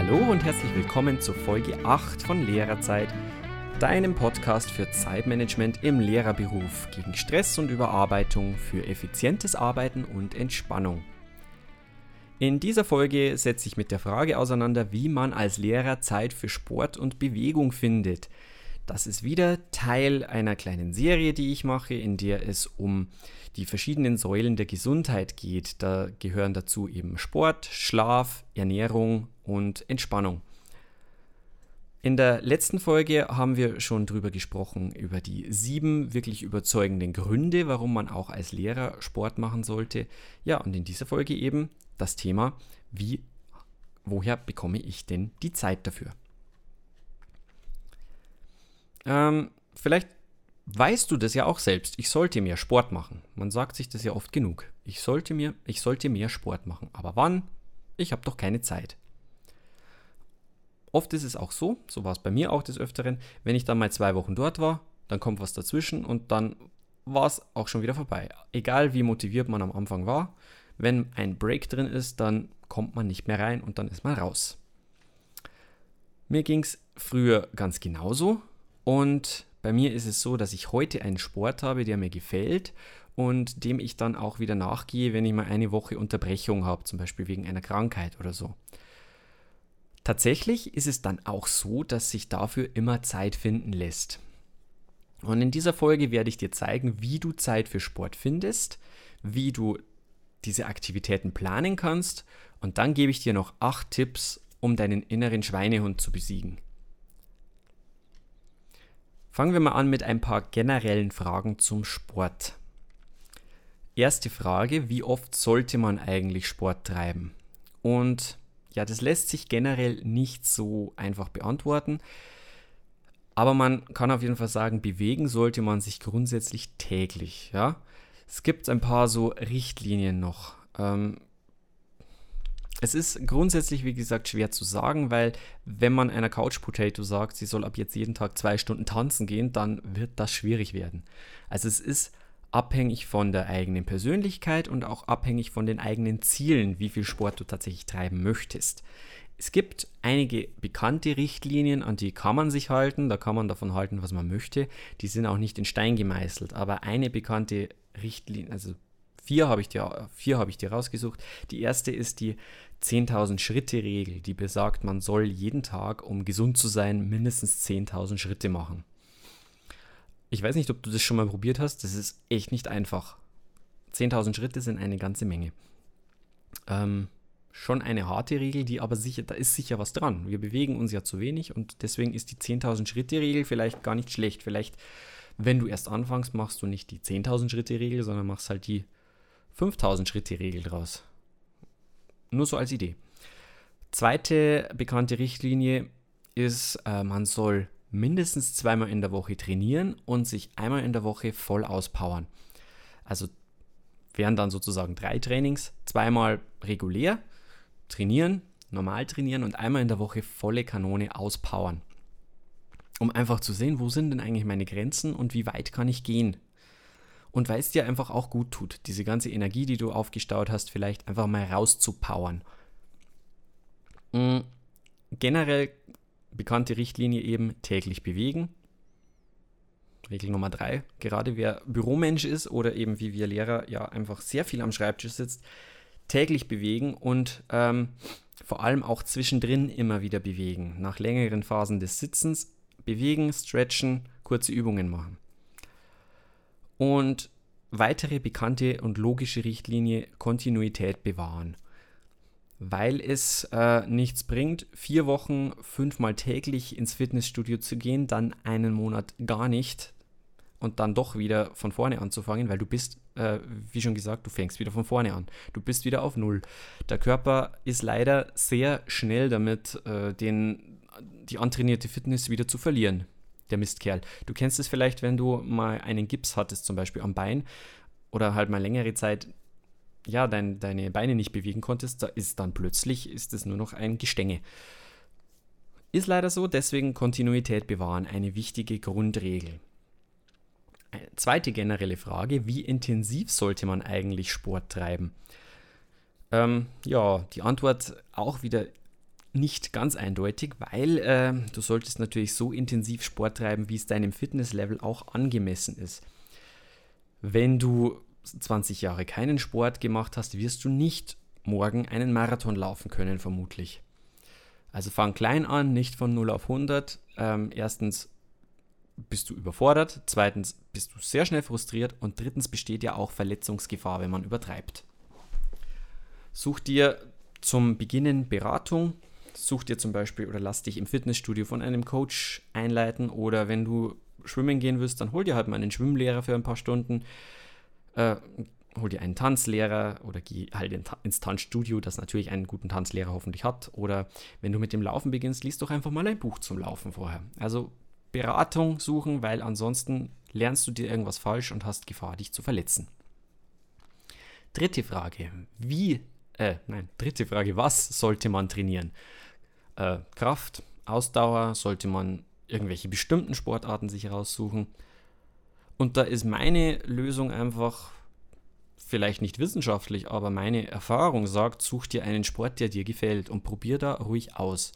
Hallo und herzlich willkommen zur Folge 8 von Lehrerzeit, deinem Podcast für Zeitmanagement im Lehrerberuf gegen Stress und Überarbeitung, für effizientes Arbeiten und Entspannung. In dieser Folge setze ich mit der Frage auseinander, wie man als Lehrer Zeit für Sport und Bewegung findet. Das ist wieder Teil einer kleinen Serie, die ich mache, in der es um die verschiedenen Säulen der Gesundheit geht. Da gehören dazu eben Sport, Schlaf, Ernährung und Entspannung. In der letzten Folge haben wir schon darüber gesprochen, über die sieben wirklich überzeugenden Gründe, warum man auch als Lehrer Sport machen sollte. Ja, und in dieser Folge eben das Thema, wie, woher bekomme ich denn die Zeit dafür? Ähm, vielleicht weißt du das ja auch selbst. Ich sollte mehr Sport machen. Man sagt sich das ja oft genug. Ich sollte mir, ich sollte mehr Sport machen. Aber wann? Ich habe doch keine Zeit. Oft ist es auch so, so war es bei mir auch des Öfteren, wenn ich dann mal zwei Wochen dort war, dann kommt was dazwischen und dann war es auch schon wieder vorbei. Egal wie motiviert man am Anfang war, wenn ein Break drin ist, dann kommt man nicht mehr rein und dann ist man raus. Mir ging es früher ganz genauso und bei mir ist es so, dass ich heute einen Sport habe, der mir gefällt und dem ich dann auch wieder nachgehe, wenn ich mal eine Woche Unterbrechung habe, zum Beispiel wegen einer Krankheit oder so. Tatsächlich ist es dann auch so, dass sich dafür immer Zeit finden lässt. Und in dieser Folge werde ich dir zeigen, wie du Zeit für Sport findest, wie du diese Aktivitäten planen kannst und dann gebe ich dir noch acht Tipps, um deinen inneren Schweinehund zu besiegen. Fangen wir mal an mit ein paar generellen Fragen zum Sport. Erste Frage, wie oft sollte man eigentlich Sport treiben? Und ja, das lässt sich generell nicht so einfach beantworten. Aber man kann auf jeden Fall sagen, bewegen sollte man sich grundsätzlich täglich. Ja? Es gibt ein paar so Richtlinien noch. Ähm, es ist grundsätzlich, wie gesagt, schwer zu sagen, weil wenn man einer Couch Potato sagt, sie soll ab jetzt jeden Tag zwei Stunden tanzen gehen, dann wird das schwierig werden. Also es ist abhängig von der eigenen Persönlichkeit und auch abhängig von den eigenen Zielen, wie viel Sport du tatsächlich treiben möchtest. Es gibt einige bekannte Richtlinien, an die kann man sich halten, da kann man davon halten, was man möchte. Die sind auch nicht in Stein gemeißelt, aber eine bekannte Richtlinie, also vier habe ich, dir, vier hab ich dir rausgesucht. Die erste ist die 10.000 Schritte Regel, die besagt, man soll jeden Tag, um gesund zu sein, mindestens 10.000 Schritte machen. Ich weiß nicht, ob du das schon mal probiert hast, das ist echt nicht einfach. 10.000 Schritte sind eine ganze Menge. Ähm, schon eine harte Regel, die aber sicher, da ist sicher was dran. Wir bewegen uns ja zu wenig und deswegen ist die 10.000 Schritte Regel vielleicht gar nicht schlecht. Vielleicht, wenn du erst anfängst, machst du nicht die 10.000 Schritte Regel, sondern machst halt die 5.000 Schritte Regel draus. Nur so als Idee. Zweite bekannte Richtlinie ist, äh, man soll mindestens zweimal in der Woche trainieren und sich einmal in der Woche voll auspowern. Also wären dann sozusagen drei Trainings, zweimal regulär trainieren, normal trainieren und einmal in der Woche volle Kanone auspowern. Um einfach zu sehen, wo sind denn eigentlich meine Grenzen und wie weit kann ich gehen. Und weil es dir einfach auch gut tut, diese ganze Energie, die du aufgestaut hast, vielleicht einfach mal rauszupowern. Mhm. Generell bekannte Richtlinie eben täglich bewegen. Regel Nummer drei, gerade wer Büromensch ist oder eben wie wir Lehrer ja einfach sehr viel am Schreibtisch sitzt, täglich bewegen und ähm, vor allem auch zwischendrin immer wieder bewegen. Nach längeren Phasen des Sitzens bewegen, stretchen, kurze Übungen machen. Und weitere bekannte und logische Richtlinie Kontinuität bewahren. Weil es äh, nichts bringt, vier Wochen fünfmal täglich ins Fitnessstudio zu gehen, dann einen Monat gar nicht und dann doch wieder von vorne anzufangen, weil du bist, äh, wie schon gesagt, du fängst wieder von vorne an. Du bist wieder auf Null. Der Körper ist leider sehr schnell damit, äh, den, die antrainierte Fitness wieder zu verlieren. Der Mistkerl. Du kennst es vielleicht, wenn du mal einen Gips hattest, zum Beispiel am Bein, oder halt mal längere Zeit ja, dein, deine Beine nicht bewegen konntest, da ist dann plötzlich ist es nur noch ein Gestänge. Ist leider so, deswegen Kontinuität bewahren, eine wichtige Grundregel. Eine zweite generelle Frage, wie intensiv sollte man eigentlich Sport treiben? Ähm, ja, die Antwort auch wieder nicht ganz eindeutig, weil äh, du solltest natürlich so intensiv Sport treiben, wie es deinem Fitnesslevel auch angemessen ist. Wenn du 20 Jahre keinen Sport gemacht hast, wirst du nicht morgen einen Marathon laufen können, vermutlich. Also fang klein an, nicht von 0 auf 100. Ähm, erstens bist du überfordert, zweitens bist du sehr schnell frustriert und drittens besteht ja auch Verletzungsgefahr, wenn man übertreibt. Such dir zum Beginnen Beratung, such dir zum Beispiel oder lass dich im Fitnessstudio von einem Coach einleiten oder wenn du schwimmen gehen willst, dann hol dir halt mal einen Schwimmlehrer für ein paar Stunden. Äh, hol dir einen Tanzlehrer oder geh halt ins Tanzstudio, das natürlich einen guten Tanzlehrer hoffentlich hat. Oder wenn du mit dem Laufen beginnst, liest doch einfach mal ein Buch zum Laufen vorher. Also Beratung suchen, weil ansonsten lernst du dir irgendwas falsch und hast Gefahr, dich zu verletzen. Dritte Frage. Wie, äh, nein, dritte Frage. Was sollte man trainieren? Äh, Kraft, Ausdauer, sollte man irgendwelche bestimmten Sportarten sich raussuchen? Und da ist meine Lösung einfach, vielleicht nicht wissenschaftlich, aber meine Erfahrung sagt, such dir einen Sport, der dir gefällt und probier da ruhig aus.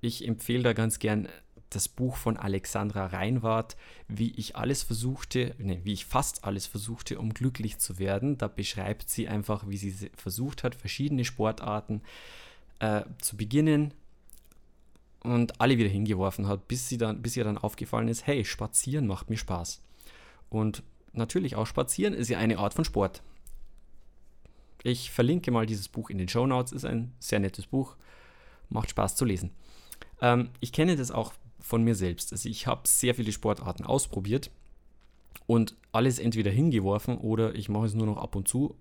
Ich empfehle da ganz gern das Buch von Alexandra Reinwart, wie ich alles versuchte, nee, wie ich fast alles versuchte, um glücklich zu werden. Da beschreibt sie einfach, wie sie versucht hat, verschiedene Sportarten äh, zu beginnen und alle wieder hingeworfen hat, bis, sie dann, bis ihr dann aufgefallen ist, hey, spazieren macht mir Spaß. Und natürlich auch spazieren ist ja eine Art von Sport. Ich verlinke mal dieses Buch in den Show Notes, ist ein sehr nettes Buch, macht Spaß zu lesen. Ähm, ich kenne das auch von mir selbst. Also ich habe sehr viele Sportarten ausprobiert und alles entweder hingeworfen oder ich mache es nur noch ab und zu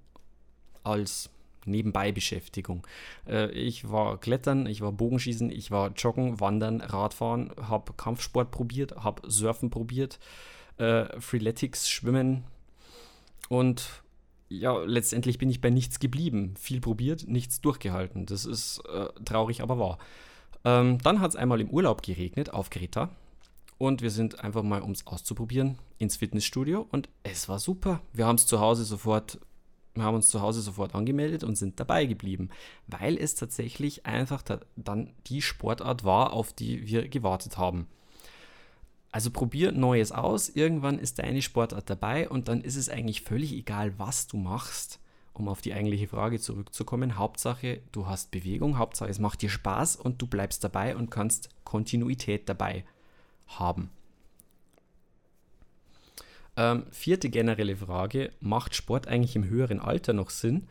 als Nebenbei-Beschäftigung. Äh, ich war Klettern, ich war Bogenschießen, ich war Joggen, Wandern, Radfahren, habe Kampfsport probiert, habe Surfen probiert, äh, Freeletics, Schwimmen und ja, letztendlich bin ich bei nichts geblieben. Viel probiert, nichts durchgehalten. Das ist äh, traurig, aber wahr. Ähm, dann hat es einmal im Urlaub geregnet auf Kreta. Und wir sind einfach mal, um es auszuprobieren, ins Fitnessstudio und es war super. Wir haben es zu Hause sofort, wir haben uns zu Hause sofort angemeldet und sind dabei geblieben, weil es tatsächlich einfach da, dann die Sportart war, auf die wir gewartet haben. Also probier Neues aus, irgendwann ist deine Sportart dabei und dann ist es eigentlich völlig egal, was du machst um auf die eigentliche Frage zurückzukommen, Hauptsache, du hast Bewegung, Hauptsache, es macht dir Spaß und du bleibst dabei und kannst Kontinuität dabei haben. Ähm, vierte generelle Frage, macht Sport eigentlich im höheren Alter noch Sinn?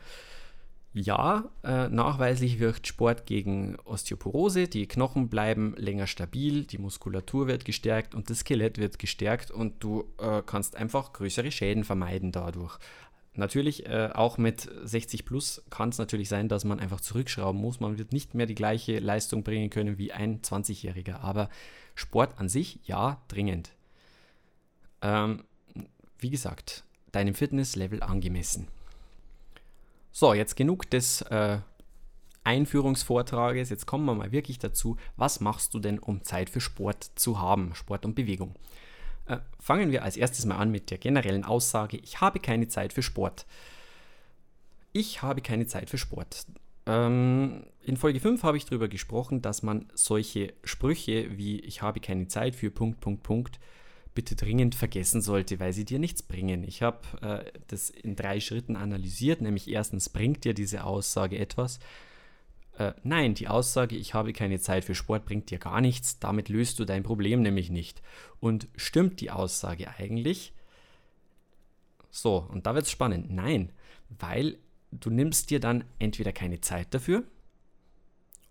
Ja, äh, nachweislich wirkt Sport gegen Osteoporose, die Knochen bleiben länger stabil, die Muskulatur wird gestärkt und das Skelett wird gestärkt und du äh, kannst einfach größere Schäden vermeiden dadurch. Natürlich, äh, auch mit 60 plus kann es natürlich sein, dass man einfach zurückschrauben muss. Man wird nicht mehr die gleiche Leistung bringen können wie ein 20-Jähriger. Aber Sport an sich, ja, dringend. Ähm, wie gesagt, deinem Fitnesslevel angemessen. So, jetzt genug des äh, Einführungsvortrages. Jetzt kommen wir mal wirklich dazu, was machst du denn, um Zeit für Sport zu haben, Sport und Bewegung. Äh, fangen wir als erstes mal an mit der generellen Aussage, ich habe keine Zeit für Sport. Ich habe keine Zeit für Sport. Ähm, in Folge 5 habe ich darüber gesprochen, dass man solche Sprüche wie ich habe keine Zeit für Punkt, Punkt, Punkt bitte dringend vergessen sollte, weil sie dir nichts bringen. Ich habe äh, das in drei Schritten analysiert, nämlich erstens bringt dir diese Aussage etwas, äh, nein, die Aussage, ich habe keine Zeit für Sport, bringt dir gar nichts. Damit löst du dein Problem nämlich nicht. Und stimmt die Aussage eigentlich? So, und da wird es spannend. Nein, weil du nimmst dir dann entweder keine Zeit dafür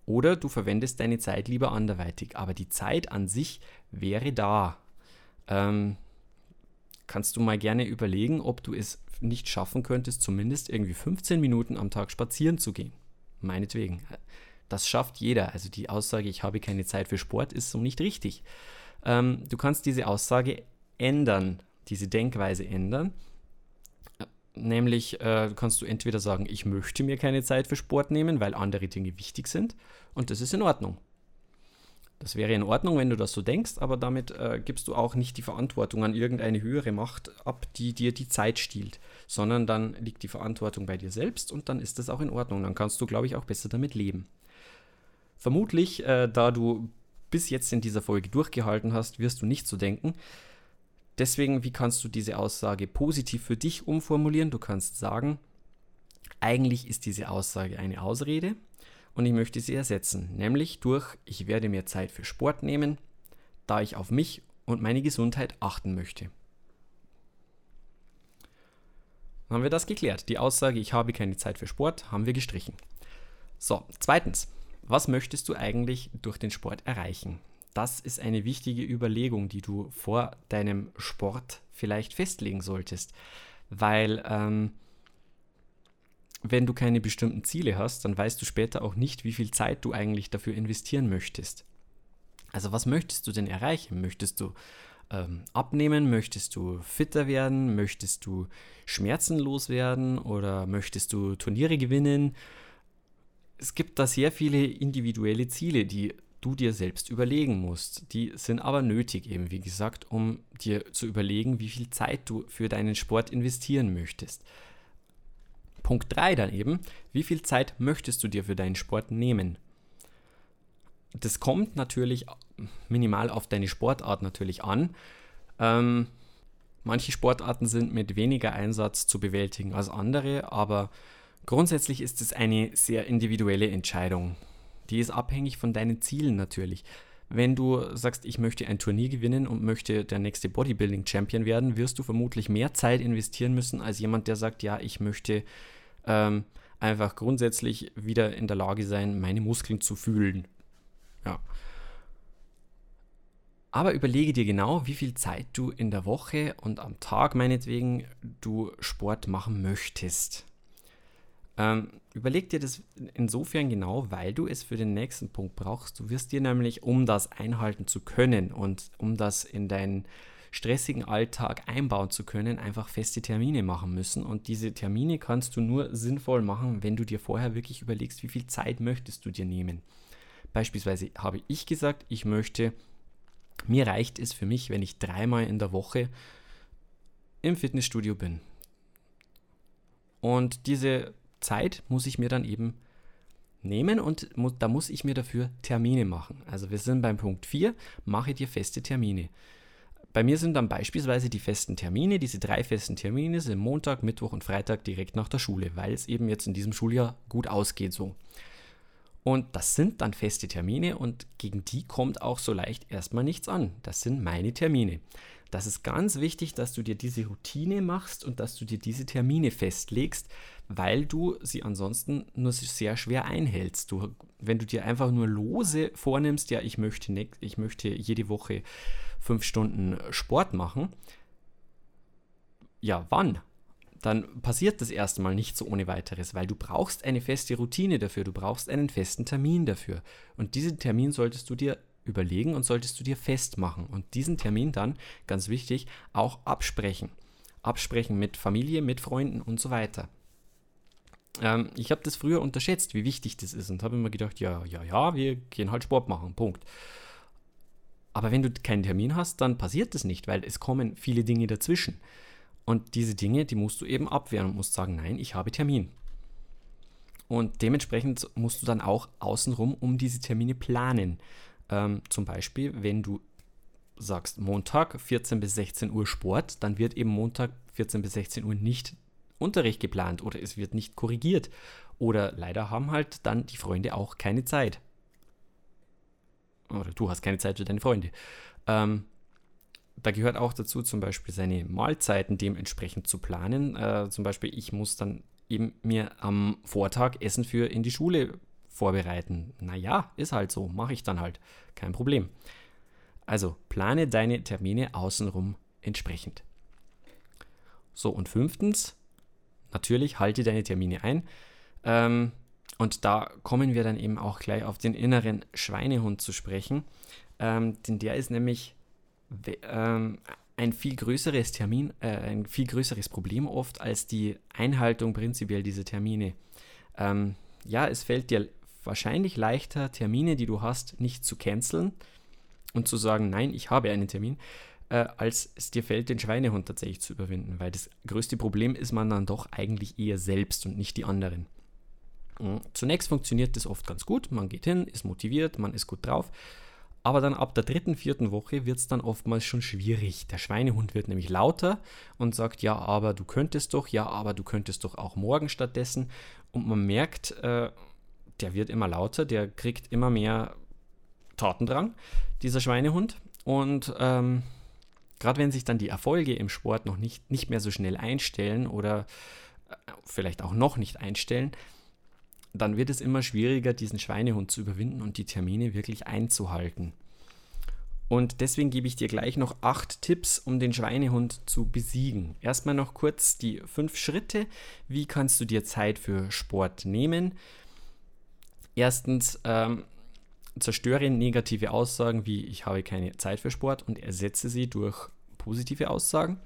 oder du verwendest deine Zeit lieber anderweitig. Aber die Zeit an sich wäre da. Ähm, kannst du mal gerne überlegen, ob du es nicht schaffen könntest, zumindest irgendwie 15 Minuten am Tag spazieren zu gehen meinetwegen. Das schafft jeder. Also die Aussage, ich habe keine Zeit für Sport, ist so nicht richtig. Ähm, du kannst diese Aussage ändern, diese Denkweise ändern. Nämlich äh, kannst du entweder sagen, ich möchte mir keine Zeit für Sport nehmen, weil andere Dinge wichtig sind. Und das ist in Ordnung. Das wäre in Ordnung, wenn du das so denkst, aber damit äh, gibst du auch nicht die Verantwortung an irgendeine höhere Macht ab, die dir die Zeit stiehlt, sondern dann liegt die Verantwortung bei dir selbst und dann ist das auch in Ordnung. Dann kannst du, glaube ich, auch besser damit leben. Vermutlich, äh, da du bis jetzt in dieser Folge durchgehalten hast, wirst du nicht so denken. Deswegen, wie kannst du diese Aussage positiv für dich umformulieren? Du kannst sagen, eigentlich ist diese Aussage eine Ausrede und ich möchte sie ersetzen, nämlich durch, ich werde mir Zeit für Sport nehmen, da ich auf mich und meine Gesundheit achten möchte. Dann haben wir das geklärt. Die Aussage, ich habe keine Zeit für Sport, haben wir gestrichen. So, zweitens, was möchtest du eigentlich durch den Sport erreichen? Das ist eine wichtige Überlegung, die du vor deinem Sport vielleicht festlegen solltest, weil ähm, wenn du keine bestimmten Ziele hast, dann weißt du später auch nicht, wie viel Zeit du eigentlich dafür investieren möchtest. Also was möchtest du denn erreichen? Möchtest du ähm, abnehmen? Möchtest du fitter werden? Möchtest du schmerzenlos werden? Oder möchtest du Turniere gewinnen? Es gibt da sehr viele individuelle Ziele, die du dir selbst überlegen musst. Die sind aber nötig, eben wie gesagt, um dir zu überlegen, wie viel Zeit du für deinen Sport investieren möchtest. Punkt 3 dann eben, wie viel Zeit möchtest du dir für deinen Sport nehmen? Das kommt natürlich minimal auf deine Sportart natürlich an. Ähm, manche Sportarten sind mit weniger Einsatz zu bewältigen als andere, aber grundsätzlich ist es eine sehr individuelle Entscheidung. Die ist abhängig von deinen Zielen natürlich. Wenn du sagst, ich möchte ein Turnier gewinnen und möchte der nächste Bodybuilding-Champion werden, wirst du vermutlich mehr Zeit investieren müssen als jemand, der sagt, ja, ich möchte ähm, einfach grundsätzlich wieder in der Lage sein, meine Muskeln zu fühlen. Ja. Aber überlege dir genau, wie viel Zeit du in der Woche und am Tag meinetwegen du Sport machen möchtest. Ähm, überleg dir das insofern genau, weil du es für den nächsten Punkt brauchst. Du wirst dir nämlich, um das einhalten zu können und um das in deinen stressigen Alltag einbauen zu können, einfach feste Termine machen müssen. Und diese Termine kannst du nur sinnvoll machen, wenn du dir vorher wirklich überlegst, wie viel Zeit möchtest du dir nehmen. Beispielsweise habe ich gesagt, ich möchte, mir reicht es für mich, wenn ich dreimal in der Woche im Fitnessstudio bin. Und diese Zeit muss ich mir dann eben nehmen und da muss ich mir dafür Termine machen. Also wir sind beim Punkt 4, mache dir feste Termine. Bei mir sind dann beispielsweise die festen Termine, diese drei festen Termine sind Montag, Mittwoch und Freitag direkt nach der Schule, weil es eben jetzt in diesem Schuljahr gut ausgeht so. Und das sind dann feste Termine und gegen die kommt auch so leicht erstmal nichts an. Das sind meine Termine. Das ist ganz wichtig, dass du dir diese Routine machst und dass du dir diese Termine festlegst, weil du sie ansonsten nur sehr schwer einhältst. Du, wenn du dir einfach nur lose vornimmst, ja, ich möchte, ich möchte jede Woche fünf Stunden Sport machen, ja, wann? Dann passiert das erstmal nicht so ohne weiteres, weil du brauchst eine feste Routine dafür, du brauchst einen festen Termin dafür. Und diesen Termin solltest du dir überlegen und solltest du dir festmachen. Und diesen Termin dann, ganz wichtig, auch absprechen. Absprechen mit Familie, mit Freunden und so weiter. Ähm, ich habe das früher unterschätzt, wie wichtig das ist und habe immer gedacht, ja, ja, ja, wir gehen halt Sport machen, Punkt. Aber wenn du keinen Termin hast, dann passiert das nicht, weil es kommen viele Dinge dazwischen. Und diese Dinge, die musst du eben abwehren und musst sagen, nein, ich habe Termin. Und dementsprechend musst du dann auch außenrum um diese Termine planen. Ähm, zum Beispiel, wenn du sagst Montag 14 bis 16 Uhr Sport, dann wird eben Montag 14 bis 16 Uhr nicht Unterricht geplant oder es wird nicht korrigiert. Oder leider haben halt dann die Freunde auch keine Zeit. Oder du hast keine Zeit für deine Freunde. Ähm, da gehört auch dazu, zum Beispiel seine Mahlzeiten dementsprechend zu planen. Äh, zum Beispiel, ich muss dann eben mir am Vortag Essen für in die Schule vorbereiten. Naja, ist halt so, mache ich dann halt. Kein Problem. Also plane deine Termine außenrum entsprechend. So, und fünftens, natürlich halte deine Termine ein. Ähm, und da kommen wir dann eben auch gleich auf den inneren Schweinehund zu sprechen. Ähm, denn der ist nämlich ähm, ein viel größeres Termin, äh, ein viel größeres Problem oft als die Einhaltung prinzipiell dieser Termine. Ähm, ja, es fällt dir wahrscheinlich leichter, Termine, die du hast, nicht zu canceln und zu sagen, nein, ich habe einen Termin, äh, als es dir fällt, den Schweinehund tatsächlich zu überwinden. Weil das größte Problem ist man dann doch eigentlich eher selbst und nicht die anderen. Mhm. Zunächst funktioniert das oft ganz gut. Man geht hin, ist motiviert, man ist gut drauf. Aber dann ab der dritten, vierten Woche wird es dann oftmals schon schwierig. Der Schweinehund wird nämlich lauter und sagt, ja, aber du könntest doch, ja, aber du könntest doch auch morgen stattdessen. Und man merkt, äh, der wird immer lauter, der kriegt immer mehr Tatendrang, dieser Schweinehund. Und ähm, gerade wenn sich dann die Erfolge im Sport noch nicht, nicht mehr so schnell einstellen oder äh, vielleicht auch noch nicht einstellen, dann wird es immer schwieriger, diesen Schweinehund zu überwinden und die Termine wirklich einzuhalten. Und deswegen gebe ich dir gleich noch acht Tipps, um den Schweinehund zu besiegen. Erstmal noch kurz die fünf Schritte. Wie kannst du dir Zeit für Sport nehmen? Erstens, ähm, zerstöre negative Aussagen wie ich habe keine Zeit für Sport und ersetze sie durch positive Aussagen.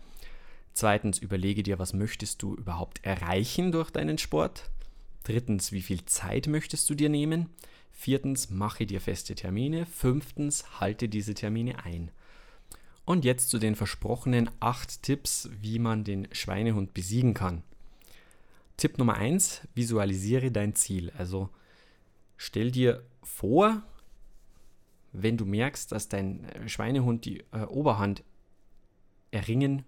Zweitens, überlege dir, was möchtest du überhaupt erreichen durch deinen Sport. Drittens, wie viel Zeit möchtest du dir nehmen? Viertens, mache dir feste Termine. Fünftens, halte diese Termine ein. Und jetzt zu den versprochenen acht Tipps, wie man den Schweinehund besiegen kann. Tipp Nummer eins: visualisiere dein Ziel. Also stell dir vor, wenn du merkst, dass dein Schweinehund die äh, Oberhand erringen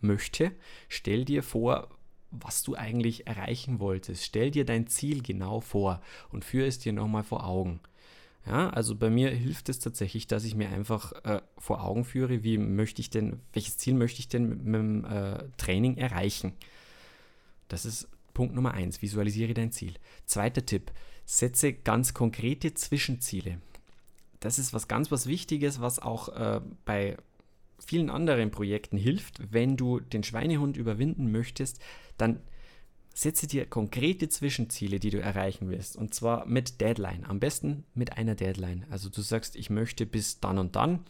möchte, stell dir vor, was du eigentlich erreichen wolltest. Stell dir dein Ziel genau vor und führe es dir nochmal vor Augen. Ja, also bei mir hilft es tatsächlich, dass ich mir einfach äh, vor Augen führe, wie möchte ich denn, welches Ziel möchte ich denn mit, dem äh, Training erreichen. Das ist Punkt Nummer eins. Visualisiere dein Ziel. Zweiter Tipp: Setze ganz konkrete Zwischenziele. Das ist was ganz was Wichtiges, was auch äh, bei vielen anderen Projekten hilft, wenn du den Schweinehund überwinden möchtest, dann setze dir konkrete Zwischenziele, die du erreichen willst. Und zwar mit Deadline. Am besten mit einer Deadline. Also du sagst, ich möchte bis dann und dann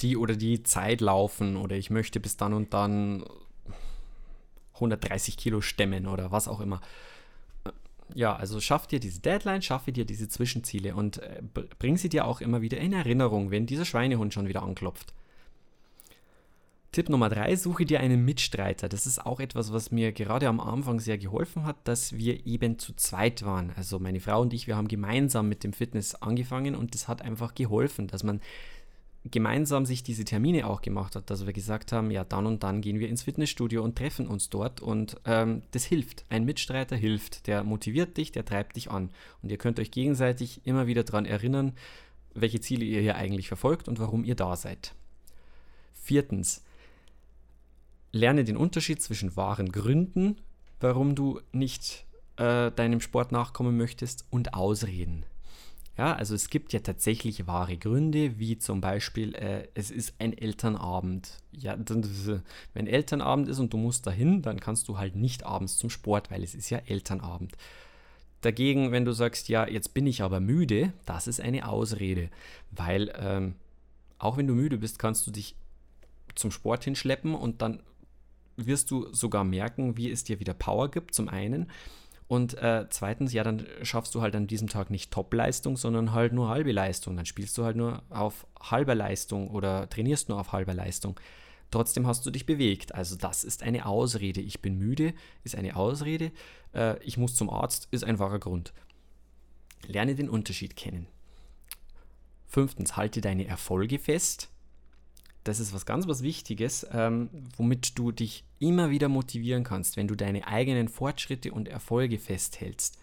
die oder die Zeit laufen oder ich möchte bis dann und dann 130 Kilo stemmen oder was auch immer. Ja, also schaff dir diese Deadline, schaffe dir diese Zwischenziele und äh, bring sie dir auch immer wieder in Erinnerung, wenn dieser Schweinehund schon wieder anklopft. Tipp Nummer drei, suche dir einen Mitstreiter. Das ist auch etwas, was mir gerade am Anfang sehr geholfen hat, dass wir eben zu zweit waren. Also meine Frau und ich, wir haben gemeinsam mit dem Fitness angefangen und das hat einfach geholfen, dass man gemeinsam sich diese Termine auch gemacht hat, dass wir gesagt haben, ja, dann und dann gehen wir ins Fitnessstudio und treffen uns dort und ähm, das hilft. Ein Mitstreiter hilft, der motiviert dich, der treibt dich an und ihr könnt euch gegenseitig immer wieder daran erinnern, welche Ziele ihr hier eigentlich verfolgt und warum ihr da seid. Viertens, lerne den Unterschied zwischen wahren Gründen, warum du nicht äh, deinem Sport nachkommen möchtest, und Ausreden. Ja, also es gibt ja tatsächlich wahre Gründe, wie zum Beispiel, äh, es ist ein Elternabend. Ja, wenn Elternabend ist und du musst dahin, dann kannst du halt nicht abends zum Sport, weil es ist ja Elternabend. Dagegen, wenn du sagst, ja, jetzt bin ich aber müde, das ist eine Ausrede, weil ähm, auch wenn du müde bist, kannst du dich zum Sport hinschleppen und dann wirst du sogar merken, wie es dir wieder Power gibt, zum einen. Und äh, zweitens, ja, dann schaffst du halt an diesem Tag nicht Top-Leistung, sondern halt nur halbe Leistung. Dann spielst du halt nur auf halber Leistung oder trainierst nur auf halber Leistung. Trotzdem hast du dich bewegt. Also das ist eine Ausrede. Ich bin müde ist eine Ausrede. Äh, ich muss zum Arzt ist ein wahrer Grund. Lerne den Unterschied kennen. Fünftens, halte deine Erfolge fest das ist was ganz was Wichtiges, ähm, womit du dich immer wieder motivieren kannst, wenn du deine eigenen Fortschritte und Erfolge festhältst.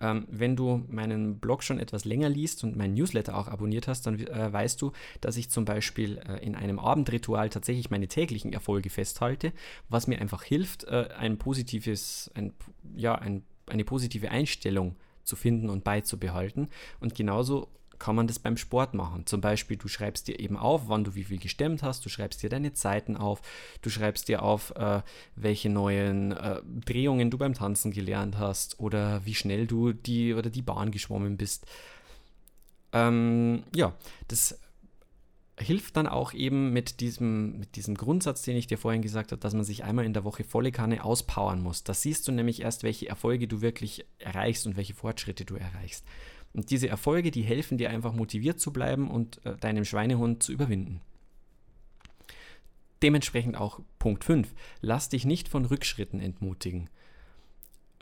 Ähm, wenn du meinen Blog schon etwas länger liest und meinen Newsletter auch abonniert hast, dann äh, weißt du, dass ich zum Beispiel äh, in einem Abendritual tatsächlich meine täglichen Erfolge festhalte, was mir einfach hilft, äh, ein positives, ein, ja, ein, eine positive Einstellung zu finden und beizubehalten. Und genauso kann man das beim Sport machen. Zum Beispiel, du schreibst dir eben auf, wann du wie viel gestemmt hast, du schreibst dir deine Zeiten auf, du schreibst dir auf, äh, welche neuen äh, Drehungen du beim Tanzen gelernt hast oder wie schnell du die oder die Bahn geschwommen bist. Ähm, ja, das hilft dann auch eben mit diesem, mit diesem Grundsatz, den ich dir vorhin gesagt habe, dass man sich einmal in der Woche volle Kanne auspowern muss. Da siehst du nämlich erst, welche Erfolge du wirklich erreichst und welche Fortschritte du erreichst. Und diese Erfolge, die helfen dir einfach motiviert zu bleiben und äh, deinem Schweinehund zu überwinden. Dementsprechend auch Punkt 5. Lass dich nicht von Rückschritten entmutigen.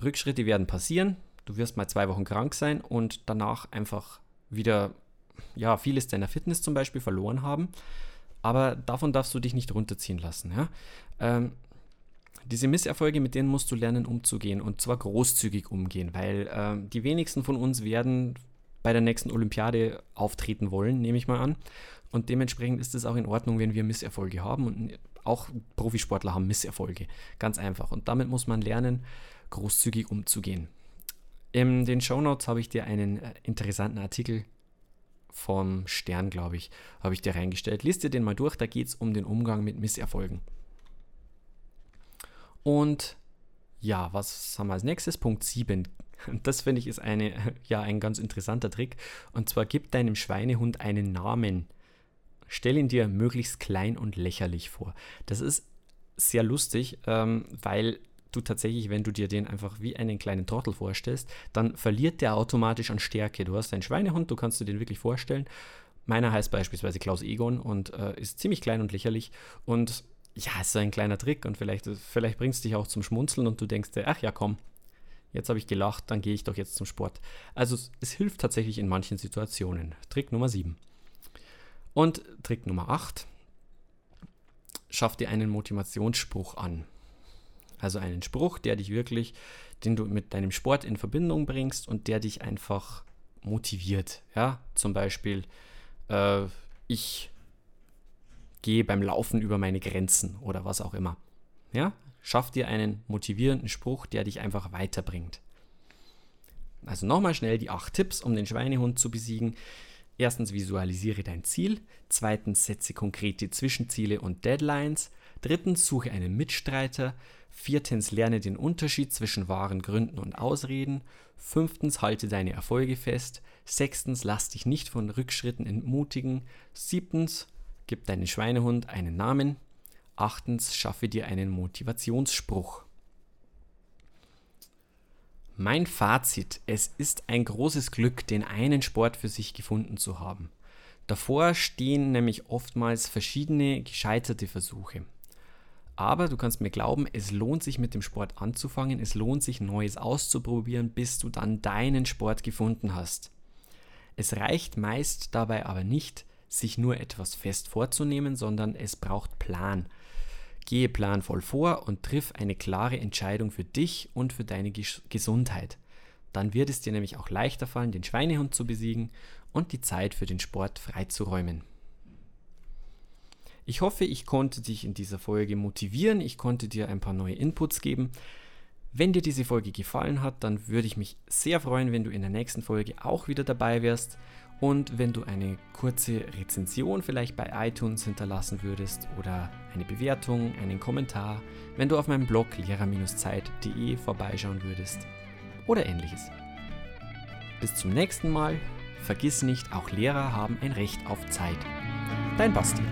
Rückschritte werden passieren. Du wirst mal zwei Wochen krank sein und danach einfach wieder ja, vieles deiner Fitness zum Beispiel verloren haben. Aber davon darfst du dich nicht runterziehen lassen. Ja? Ähm, diese Misserfolge, mit denen musst du lernen umzugehen und zwar großzügig umgehen, weil äh, die wenigsten von uns werden bei der nächsten Olympiade auftreten wollen, nehme ich mal an. Und dementsprechend ist es auch in Ordnung, wenn wir Misserfolge haben und auch Profisportler haben Misserfolge. Ganz einfach. Und damit muss man lernen, großzügig umzugehen. In den Show Notes habe ich dir einen äh, interessanten Artikel vom Stern, glaube ich, habe ich dir reingestellt. Lies dir den mal durch, da geht es um den Umgang mit Misserfolgen. Und ja, was haben wir als nächstes? Punkt 7. Das finde ich ist eine, ja, ein ganz interessanter Trick. Und zwar gib deinem Schweinehund einen Namen. Stell ihn dir möglichst klein und lächerlich vor. Das ist sehr lustig, ähm, weil du tatsächlich, wenn du dir den einfach wie einen kleinen Trottel vorstellst, dann verliert der automatisch an Stärke. Du hast einen Schweinehund, du kannst dir den wirklich vorstellen. Meiner heißt beispielsweise Klaus Egon und äh, ist ziemlich klein und lächerlich und ja, ist so ein kleiner Trick und vielleicht, vielleicht bringt es dich auch zum Schmunzeln und du denkst dir, ach ja, komm, jetzt habe ich gelacht, dann gehe ich doch jetzt zum Sport. Also es, es hilft tatsächlich in manchen Situationen. Trick Nummer 7. Und Trick Nummer 8, schaff dir einen Motivationsspruch an. Also einen Spruch, der dich wirklich, den du mit deinem Sport in Verbindung bringst und der dich einfach motiviert. Ja, zum Beispiel, äh, ich gehe beim Laufen über meine Grenzen oder was auch immer. Ja, schaff dir einen motivierenden Spruch, der dich einfach weiterbringt. Also nochmal schnell die acht Tipps, um den Schweinehund zu besiegen. Erstens visualisiere dein Ziel. Zweitens setze konkrete Zwischenziele und Deadlines. Drittens suche einen Mitstreiter. Viertens, lerne den Unterschied zwischen wahren Gründen und Ausreden. Fünftens, halte deine Erfolge fest. Sechstens, lass dich nicht von Rückschritten entmutigen. Siebtens, gib deinem Schweinehund einen Namen. Achtens, schaffe dir einen Motivationsspruch. Mein Fazit, es ist ein großes Glück, den einen Sport für sich gefunden zu haben. Davor stehen nämlich oftmals verschiedene gescheiterte Versuche. Aber du kannst mir glauben, es lohnt sich mit dem Sport anzufangen, es lohnt sich Neues auszuprobieren, bis du dann deinen Sport gefunden hast. Es reicht meist dabei aber nicht, sich nur etwas fest vorzunehmen, sondern es braucht Plan. Gehe planvoll vor und triff eine klare Entscheidung für dich und für deine Gesundheit. Dann wird es dir nämlich auch leichter fallen, den Schweinehund zu besiegen und die Zeit für den Sport freizuräumen. Ich hoffe, ich konnte dich in dieser Folge motivieren, ich konnte dir ein paar neue Inputs geben. Wenn dir diese Folge gefallen hat, dann würde ich mich sehr freuen, wenn du in der nächsten Folge auch wieder dabei wärst und wenn du eine kurze Rezension vielleicht bei iTunes hinterlassen würdest oder eine Bewertung, einen Kommentar, wenn du auf meinem Blog lehrer-zeit.de vorbeischauen würdest oder ähnliches. Bis zum nächsten Mal. Vergiss nicht, auch Lehrer haben ein Recht auf Zeit. Dein Basti.